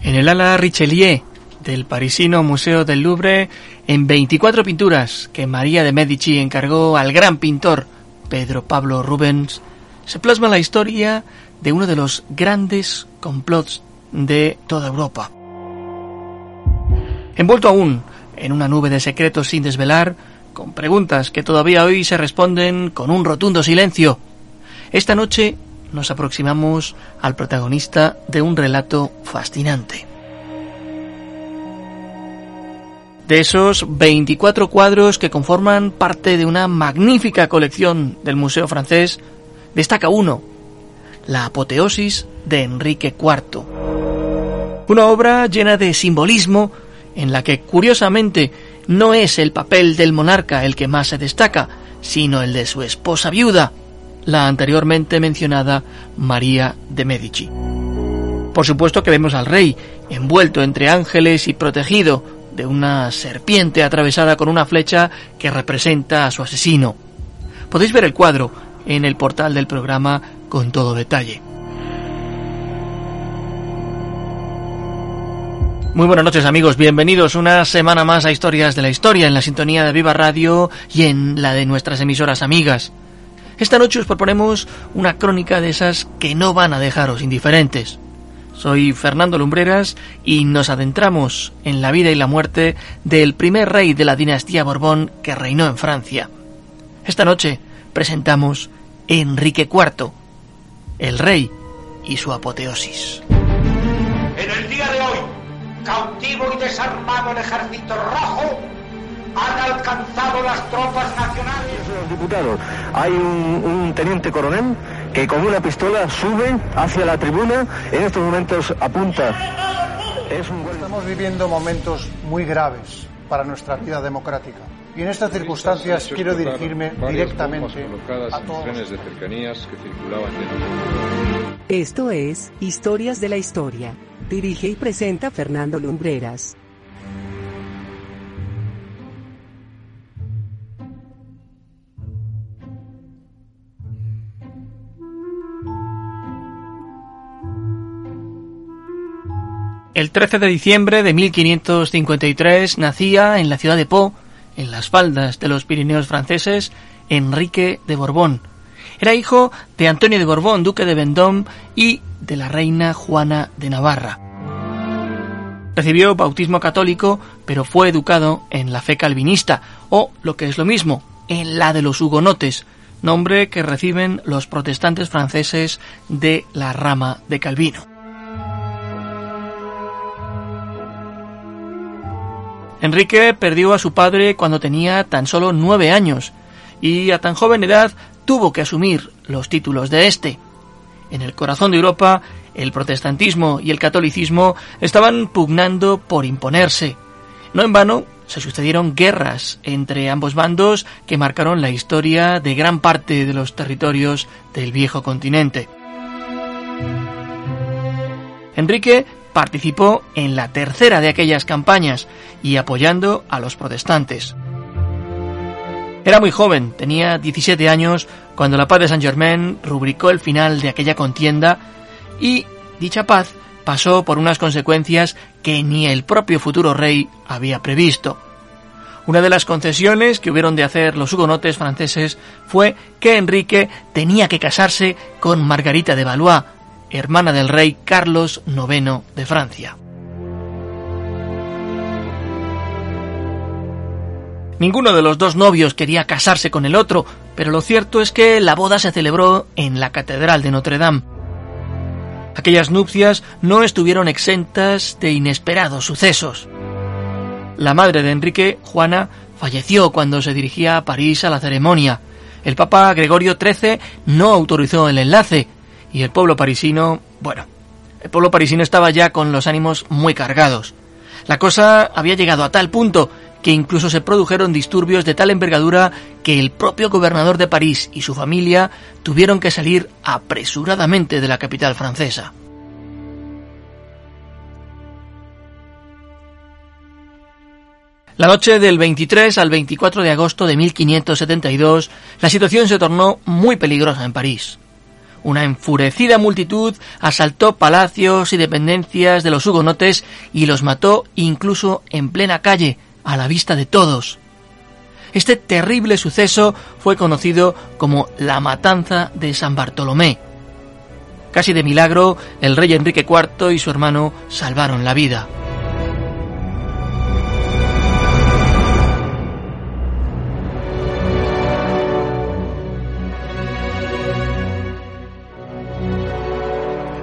En el ala Richelieu del parisino Museo del Louvre, en 24 pinturas que María de Medici encargó al gran pintor Pedro Pablo Rubens, se plasma la historia de uno de los grandes complots de toda Europa. Envuelto aún en una nube de secretos sin desvelar, con preguntas que todavía hoy se responden con un rotundo silencio, esta noche nos aproximamos al protagonista de un relato fascinante. De esos 24 cuadros que conforman parte de una magnífica colección del Museo francés, destaca uno, La apoteosis de Enrique IV. Una obra llena de simbolismo en la que, curiosamente, no es el papel del monarca el que más se destaca, sino el de su esposa viuda, la anteriormente mencionada María de Medici. Por supuesto que vemos al rey, envuelto entre ángeles y protegido de una serpiente atravesada con una flecha que representa a su asesino. Podéis ver el cuadro en el portal del programa con todo detalle. Muy buenas noches amigos, bienvenidos una semana más a Historias de la Historia en la sintonía de Viva Radio y en la de nuestras emisoras amigas. Esta noche os proponemos una crónica de esas que no van a dejaros indiferentes. Soy Fernando Lumbreras y nos adentramos en la vida y la muerte del primer rey de la dinastía Borbón que reinó en Francia. Esta noche presentamos Enrique IV, el rey y su apoteosis. En el día de hoy, cautivo y desarmado el ejército rojo han alcanzado las tropas nacionales. Los diputados, hay un, un, teniente coronel que con una pistola sube hacia la tribuna, en estos momentos apunta. Es un... Estamos viviendo momentos muy graves para nuestra vida democrática. Y en estas circunstancias quiero dirigirme directamente a todos. trenes de cercanías que circulaban Esto es Historias de la Historia. Dirige y presenta Fernando Lumbreras. El 13 de diciembre de 1553 nacía en la ciudad de Po, en las faldas de los Pirineos franceses, Enrique de Borbón. Era hijo de Antonio de Borbón, duque de Vendôme, y de la reina Juana de Navarra. Recibió bautismo católico, pero fue educado en la fe calvinista, o, lo que es lo mismo, en la de los hugonotes, nombre que reciben los protestantes franceses de la rama de Calvino. Enrique perdió a su padre cuando tenía tan solo nueve años y a tan joven edad tuvo que asumir los títulos de éste. En el corazón de Europa, el protestantismo y el catolicismo estaban pugnando por imponerse. No en vano se sucedieron guerras entre ambos bandos que marcaron la historia de gran parte de los territorios del viejo continente. Enrique participó en la tercera de aquellas campañas y apoyando a los protestantes. Era muy joven, tenía 17 años cuando la paz de Saint Germain rubricó el final de aquella contienda y dicha paz pasó por unas consecuencias que ni el propio futuro rey había previsto. Una de las concesiones que hubieron de hacer los hugonotes franceses fue que Enrique tenía que casarse con Margarita de Valois, hermana del rey Carlos IX de Francia. Ninguno de los dos novios quería casarse con el otro, pero lo cierto es que la boda se celebró en la Catedral de Notre Dame. Aquellas nupcias no estuvieron exentas de inesperados sucesos. La madre de Enrique, Juana, falleció cuando se dirigía a París a la ceremonia. El Papa Gregorio XIII no autorizó el enlace y el pueblo parisino, bueno, el pueblo parisino estaba ya con los ánimos muy cargados. La cosa había llegado a tal punto que incluso se produjeron disturbios de tal envergadura que el propio gobernador de París y su familia tuvieron que salir apresuradamente de la capital francesa. La noche del 23 al 24 de agosto de 1572, la situación se tornó muy peligrosa en París. una enfurecida multitud asaltó palacios y dependencias de los hugonotes y los mató incluso en plena calle, a la vista de todos. Este terrible suceso fue conocido como la Matanza de San Bartolomé. Casi de milagro, el rey Enrique IV y su hermano salvaron la vida.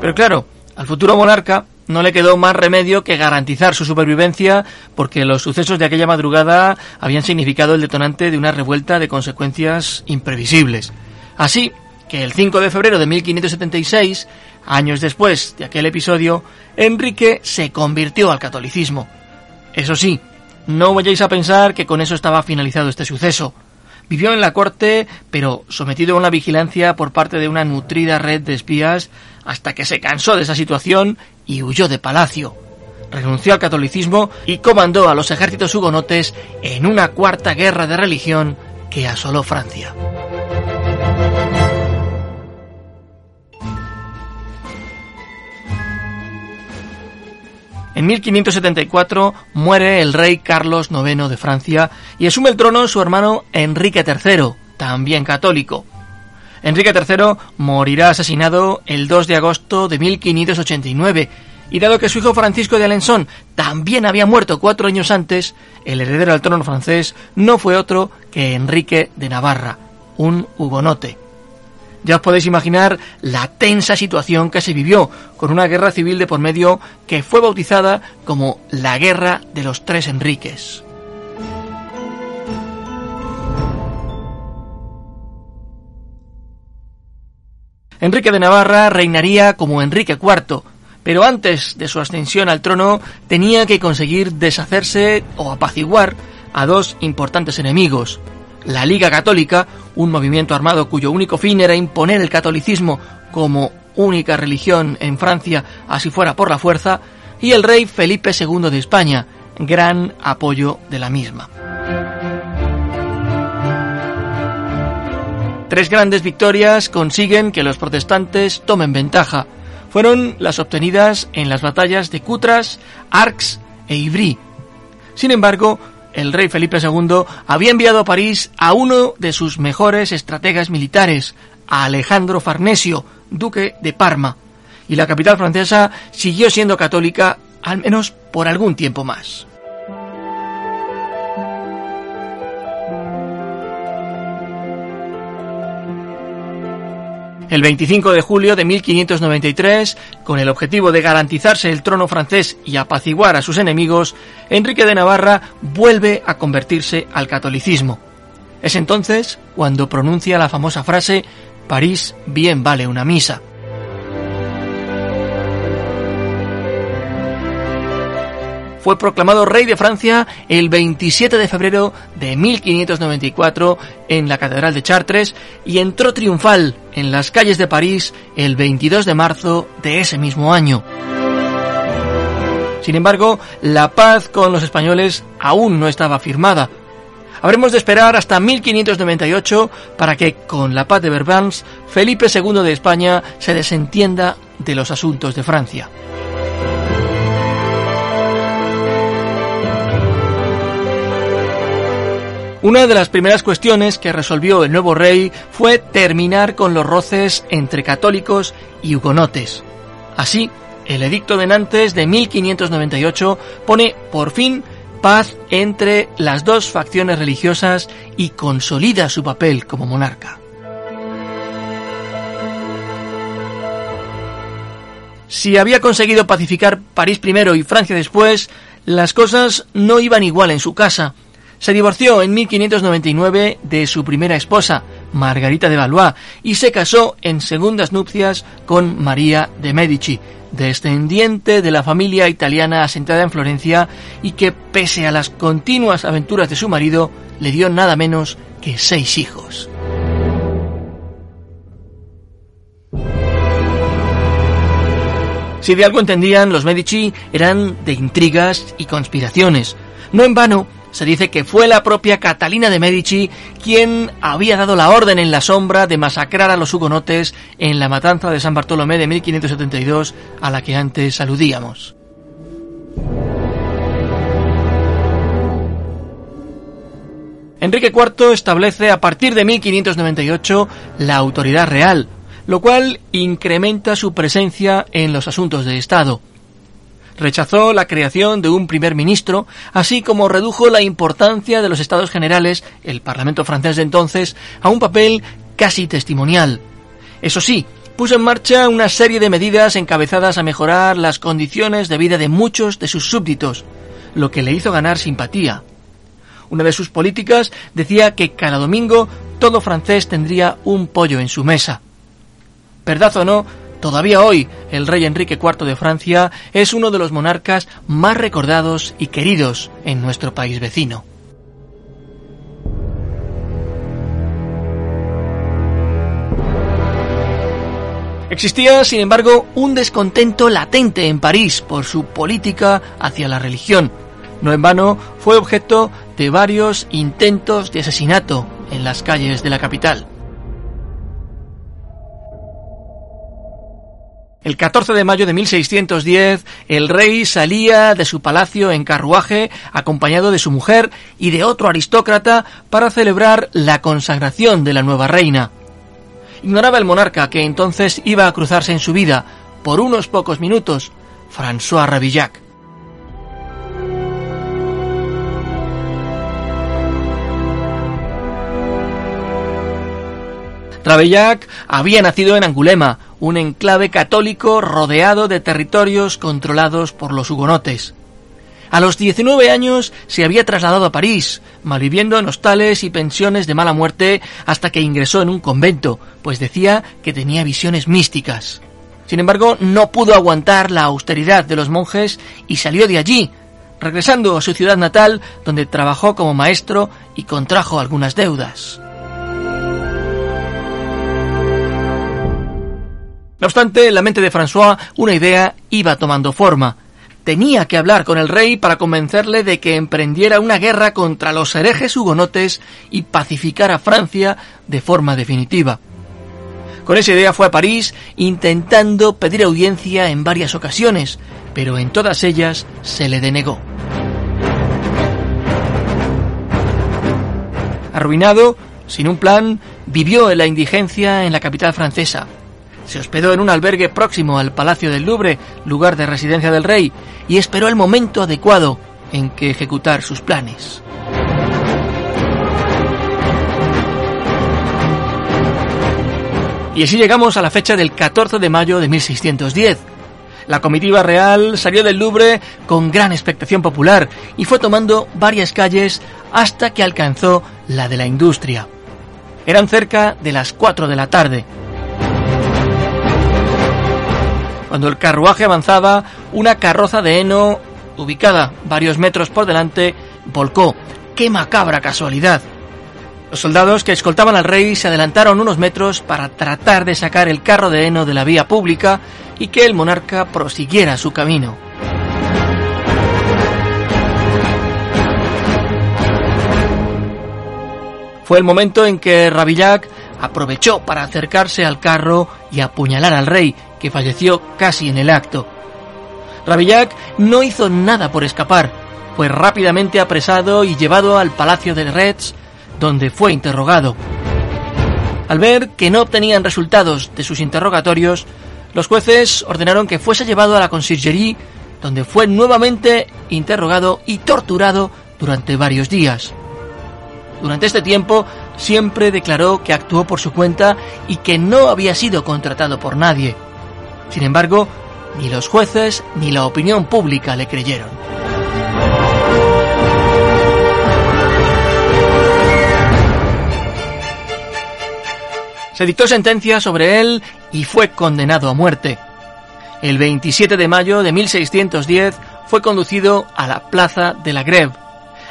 Pero claro, al futuro monarca no le quedó más remedio que garantizar su supervivencia porque los sucesos de aquella madrugada habían significado el detonante de una revuelta de consecuencias imprevisibles. Así que el 5 de febrero de 1576, años después de aquel episodio, Enrique se convirtió al catolicismo. Eso sí, no vayáis a pensar que con eso estaba finalizado este suceso. Vivió en la corte, pero sometido a una vigilancia por parte de una nutrida red de espías hasta que se cansó de esa situación y huyó de palacio. Renunció al catolicismo y comandó a los ejércitos hugonotes en una cuarta guerra de religión que asoló Francia. En 1574 muere el rey Carlos IX de Francia y asume el trono su hermano Enrique III, también católico. Enrique III morirá asesinado el 2 de agosto de 1589 y dado que su hijo Francisco de Alençon también había muerto cuatro años antes, el heredero al trono francés no fue otro que Enrique de Navarra, un hugonote. Ya os podéis imaginar la tensa situación que se vivió con una guerra civil de por medio que fue bautizada como la Guerra de los Tres Enriques. Enrique de Navarra reinaría como Enrique IV, pero antes de su ascensión al trono tenía que conseguir deshacerse o apaciguar a dos importantes enemigos, la Liga Católica, un movimiento armado cuyo único fin era imponer el catolicismo como única religión en Francia, así fuera por la fuerza, y el rey Felipe II de España, gran apoyo de la misma. Tres grandes victorias consiguen que los protestantes tomen ventaja. Fueron las obtenidas en las batallas de Cutras, Arcs e Ivry. Sin embargo, el rey Felipe II había enviado a París a uno de sus mejores estrategas militares, a Alejandro Farnesio, duque de Parma, y la capital francesa siguió siendo católica al menos por algún tiempo más. El 25 de julio de 1593, con el objetivo de garantizarse el trono francés y apaciguar a sus enemigos, Enrique de Navarra vuelve a convertirse al catolicismo. Es entonces cuando pronuncia la famosa frase París bien vale una misa. Fue proclamado rey de Francia el 27 de febrero de 1594 en la Catedral de Chartres y entró triunfal en las calles de París el 22 de marzo de ese mismo año. Sin embargo, la paz con los españoles aún no estaba firmada. Habremos de esperar hasta 1598 para que, con la paz de Verbans, Felipe II de España se desentienda de los asuntos de Francia. Una de las primeras cuestiones que resolvió el nuevo rey fue terminar con los roces entre católicos y hugonotes. Así, el Edicto de Nantes de 1598 pone por fin paz entre las dos facciones religiosas y consolida su papel como monarca. Si había conseguido pacificar París primero y Francia después, las cosas no iban igual en su casa, se divorció en 1599 de su primera esposa, Margarita de Valois, y se casó en segundas nupcias con María de Medici, descendiente de la familia italiana asentada en Florencia y que, pese a las continuas aventuras de su marido, le dio nada menos que seis hijos. Si de algo entendían, los Medici eran de intrigas y conspiraciones. No en vano, Se dice que fue la propia Catalina de Medici quien había dado la orden en la sombra de masacrar a los hugonotes en la matanza de San Bartolomé de 1572 a la que antes aludíamos. Enrique IV establece a partir de 1598 la autoridad real, lo cual incrementa su presencia en los asuntos de Estado. Rechazó la creación de un primer ministro, así como redujo la importancia de los Estados Generales, el Parlamento francés de entonces, a un papel casi testimonial. Eso sí, puso en marcha una serie de medidas encabezadas a mejorar las condiciones de vida de muchos de sus súbditos, lo que le hizo ganar simpatía. Una de sus políticas decía que cada domingo todo francés tendría un pollo en su mesa. Verdad o no, todavía hoy el rey Enrique IV de Francia es uno de los monarcas más recordados y queridos en nuestro país vecino. Existía, sin embargo, un descontento latente en París por su política hacia la religión. No en vano fue objeto de varios intentos de asesinato en las calles de la capital. El 14 de mayo de 1610, el rey salía de su palacio en carruaje, acompañado de su mujer y de otro aristócrata, para celebrar la consagración de la nueva reina. Ignoraba el monarca que entonces iba a cruzarse en su vida, por unos pocos minutos, François Ravillac. Ravillac había nacido en Angulema, un enclave católico rodeado de territorios controlados por los hugonotes. A los 19 años se había trasladado a París, malviviendo en hostales y pensiones de mala muerte hasta que ingresó en un convento, pues decía que tenía visiones místicas. Sin embargo, no pudo aguantar la austeridad de los monjes y salió de allí, regresando a su ciudad natal, donde trabajó como maestro y contrajo algunas deudas. No obstante, en la mente de François una idea iba tomando forma. Tenía que hablar con el rey para convencerle de que emprendiera una guerra contra los herejes hugonotes y pacificar a Francia de forma definitiva. Con esa idea fue a París intentando pedir audiencia en varias ocasiones, pero en todas ellas se le denegó. Arruinado, sin un plan, vivió en la indigencia en la capital francesa se hospedó en un albergue próximo al Palacio del Louvre, lugar de residencia del rey, y esperó el momento adecuado en que ejecutar sus planes. Y así llegamos a la fecha del 14 de mayo de 1610. La comitiva real salió del Louvre con gran expectación popular y fue tomando varias calles hasta que alcanzó la de la industria. Eran cerca de las 4 de la tarde Cuando el carruaje avanzaba, una carroza de heno, ubicada varios metros por delante, volcó. ¡Qué macabra casualidad! Los soldados que escoltaban al rey se adelantaron unos metros para tratar de sacar el carro de heno de la vía pública y que el monarca prosiguiera su camino. Fue el momento en que Rabillac aprovechó para acercarse al carro y apuñalar al rey, que falleció casi en el acto. Rabillac no hizo nada por escapar, fue rápidamente apresado y llevado al palacio de Retz, donde fue interrogado. Al ver que no obtenían resultados de sus interrogatorios, los jueces ordenaron que fuese llevado a la conciergerie, donde fue nuevamente interrogado y torturado durante varios días. Durante este tiempo siempre declaró que actuó por su cuenta y que no había sido contratado por nadie. Sin embargo, ni los jueces ni la opinión pública le creyeron. Se dictó sentencia sobre él y fue condenado a muerte. El 27 de mayo de 1610 fue conducido a la plaza de la Greve.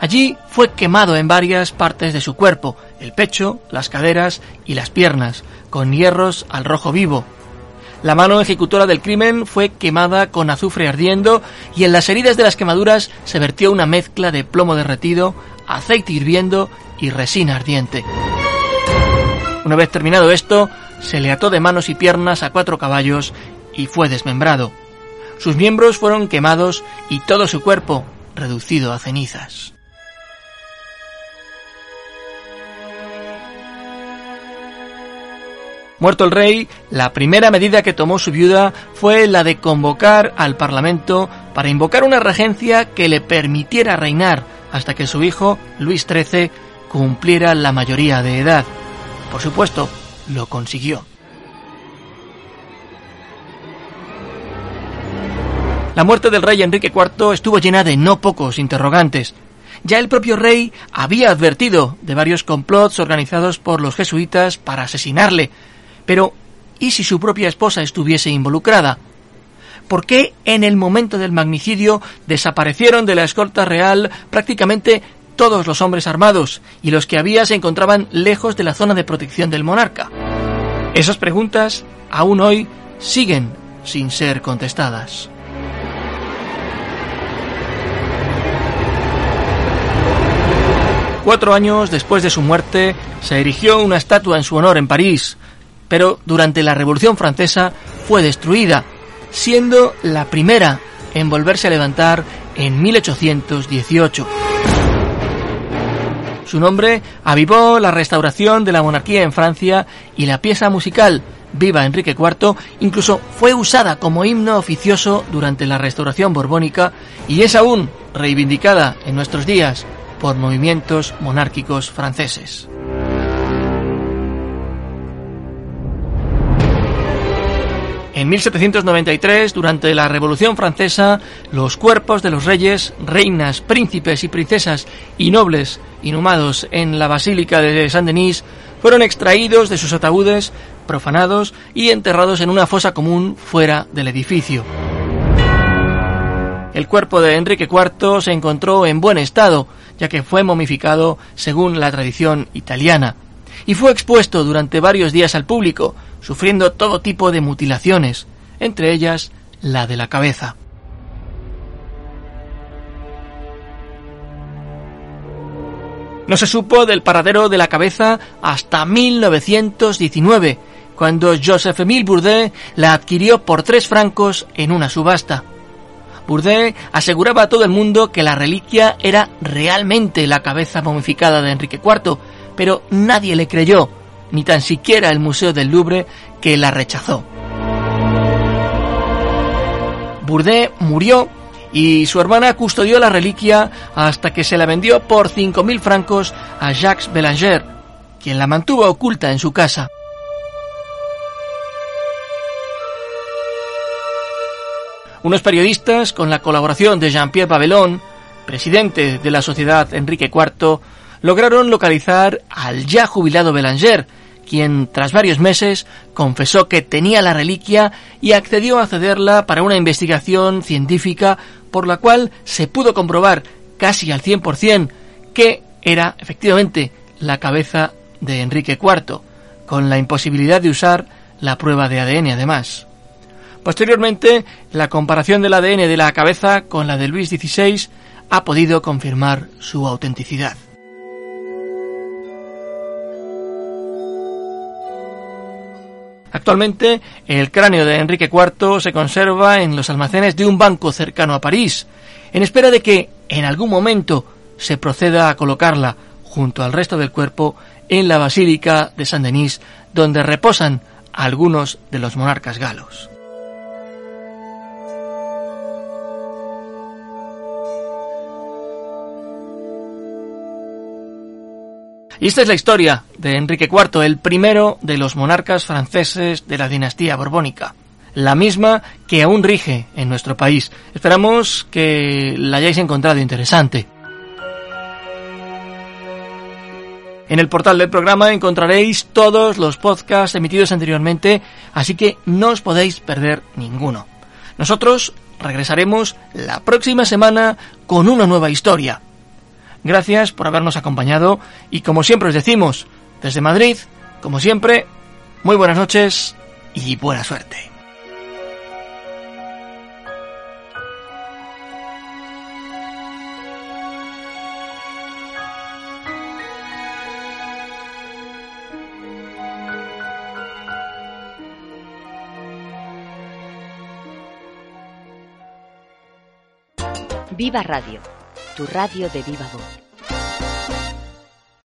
Allí fue quemado en varias partes de su cuerpo, el pecho, las caderas y las piernas, con hierros al rojo vivo, La mano ejecutora del crimen fue quemada con azufre ardiendo y en las heridas de las quemaduras se vertió una mezcla de plomo derretido, aceite hirviendo y resina ardiente. Una vez terminado esto, se le ató de manos y piernas a cuatro caballos y fue desmembrado. Sus miembros fueron quemados y todo su cuerpo reducido a cenizas. Muerto el rey, la primera medida que tomó su viuda fue la de convocar al Parlamento para invocar una regencia que le permitiera reinar hasta que su hijo, Luis XIII, cumpliera la mayoría de edad. Por supuesto, lo consiguió. La muerte del rey Enrique IV estuvo llena de no pocos interrogantes. Ya el propio rey había advertido de varios complots organizados por los jesuitas para asesinarle, pero, ¿y si su propia esposa estuviese involucrada? ¿Por qué en el momento del magnicidio desaparecieron de la escolta real prácticamente todos los hombres armados y los que había se encontraban lejos de la zona de protección del monarca? Esas preguntas aún hoy siguen sin ser contestadas. Cuatro años después de su muerte se erigió una estatua en su honor en París, pero durante la Revolución Francesa fue destruida, siendo la primera en volverse a levantar en 1818. Su nombre avivó la restauración de la monarquía en Francia y la pieza musical Viva Enrique IV incluso fue usada como himno oficioso durante la restauración borbónica y es aún reivindicada en nuestros días por movimientos monárquicos franceses. En 1793, durante la Revolución Francesa, los cuerpos de los reyes, reinas, príncipes y princesas y nobles inhumados en la Basílica de Saint-Denis fueron extraídos de sus ataúdes, profanados y enterrados en una fosa común fuera del edificio. El cuerpo de Enrique IV se encontró en buen estado, ya que fue momificado según la tradición italiana, y fue expuesto durante varios días al público, sufriendo todo tipo de mutilaciones, entre ellas la de la cabeza. No se supo del paradero de la cabeza hasta 1919, cuando Joseph-Émile Bourdet la adquirió por tres francos en una subasta. Bourdet aseguraba a todo el mundo que la reliquia era realmente la cabeza momificada de Enrique IV, pero nadie le creyó, ni tan siquiera el Museo del Louvre, que la rechazó. Bourdet murió y su hermana custodió la reliquia hasta que se la vendió por 5.000 francos a Jacques Belanger, quien la mantuvo oculta en su casa. Unos periodistas, con la colaboración de Jean-Pierre Babelon, presidente de la Sociedad Enrique IV, lograron localizar al ya jubilado Belanger, quien tras varios meses confesó que tenía la reliquia y accedió a cederla para una investigación científica por la cual se pudo comprobar casi al 100% que era efectivamente la cabeza de Enrique IV, con la imposibilidad de usar la prueba de ADN además. Posteriormente, la comparación del ADN de la cabeza con la de Luis XVI ha podido confirmar su autenticidad. Actualmente, el cráneo de Enrique IV se conserva en los almacenes de un banco cercano a París, en espera de que, en algún momento, se proceda a colocarla junto al resto del cuerpo en la Basílica de Saint-Denis, donde reposan algunos de los monarcas galos. Y esta es la historia de Enrique IV, el primero de los monarcas franceses de la dinastía borbónica. La misma que aún rige en nuestro país. Esperamos que la hayáis encontrado interesante. En el portal del programa encontraréis todos los podcasts emitidos anteriormente, así que no os podéis perder ninguno. Nosotros regresaremos la próxima semana con una nueva historia. Gracias por habernos acompañado y como siempre os decimos, desde Madrid, como siempre, muy buenas noches y buena suerte. Viva Radio tu radio de viva voz.